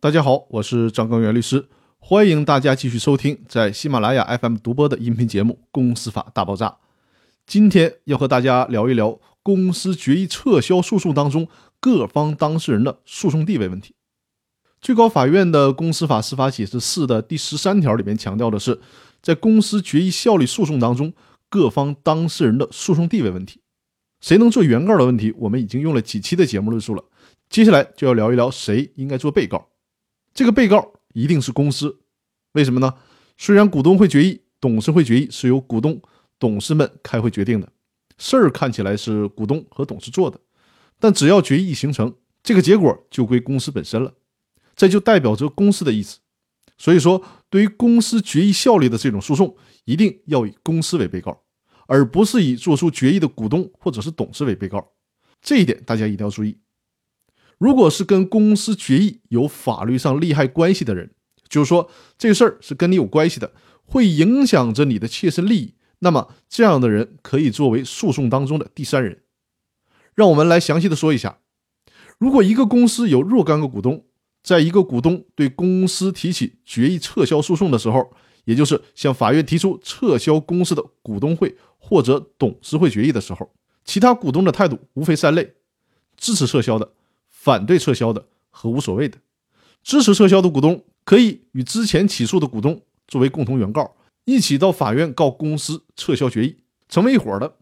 大家好，我是张刚元律师，欢迎大家继续收听在喜马拉雅 FM 独播的音频节目《公司法大爆炸》。今天要和大家聊一聊公司决议撤销诉讼当中各方当事人的诉讼地位问题。最高法院的公司法司法解释四的第十三条里面强调的是，在公司决议效力诉讼当中，各方当事人的诉讼地位问题，谁能做原告的问题，我们已经用了几期的节目论述了。接下来就要聊一聊谁应该做被告。这个被告一定是公司，为什么呢？虽然股东会决议、董事会决议是由股东、董事们开会决定的，事儿看起来是股东和董事做的，但只要决议形成，这个结果就归公司本身了，这就代表着公司的意思。所以说，对于公司决议效力的这种诉讼，一定要以公司为被告，而不是以做出决议的股东或者是董事为被告。这一点大家一定要注意。如果是跟公司决议有法律上利害关系的人，就是说这事儿是跟你有关系的，会影响着你的切身利益，那么这样的人可以作为诉讼当中的第三人。让我们来详细的说一下：如果一个公司有若干个股东，在一个股东对公司提起决议撤销诉讼的时候，也就是向法院提出撤销公司的股东会或者董事会决议的时候，其他股东的态度无非三类：支持撤销的。反对撤销的和无所谓的，支持撤销的股东可以与之前起诉的股东作为共同原告，一起到法院告公司撤销决议，成为一伙的。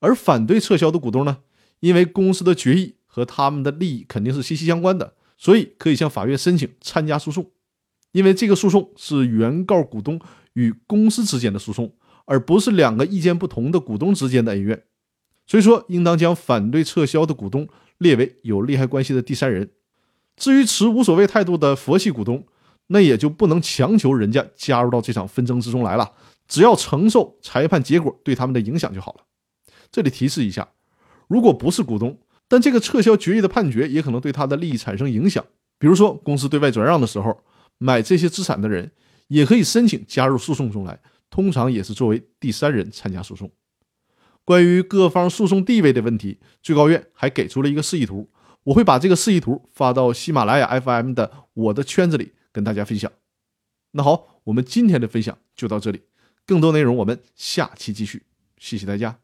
而反对撤销的股东呢，因为公司的决议和他们的利益肯定是息息相关的，所以可以向法院申请参加诉讼。因为这个诉讼是原告股东与公司之间的诉讼，而不是两个意见不同的股东之间的恩怨，所以说应当将反对撤销的股东。列为有利害关系的第三人。至于持无所谓态度的佛系股东，那也就不能强求人家加入到这场纷争之中来了，只要承受裁判结果对他们的影响就好了。这里提示一下，如果不是股东，但这个撤销决议的判决也可能对他的利益产生影响。比如说，公司对外转让的时候，买这些资产的人也可以申请加入诉讼中来，通常也是作为第三人参加诉讼。关于各方诉讼地位的问题，最高院还给出了一个示意图，我会把这个示意图发到喜马拉雅 FM 的我的圈子里跟大家分享。那好，我们今天的分享就到这里，更多内容我们下期继续，谢谢大家。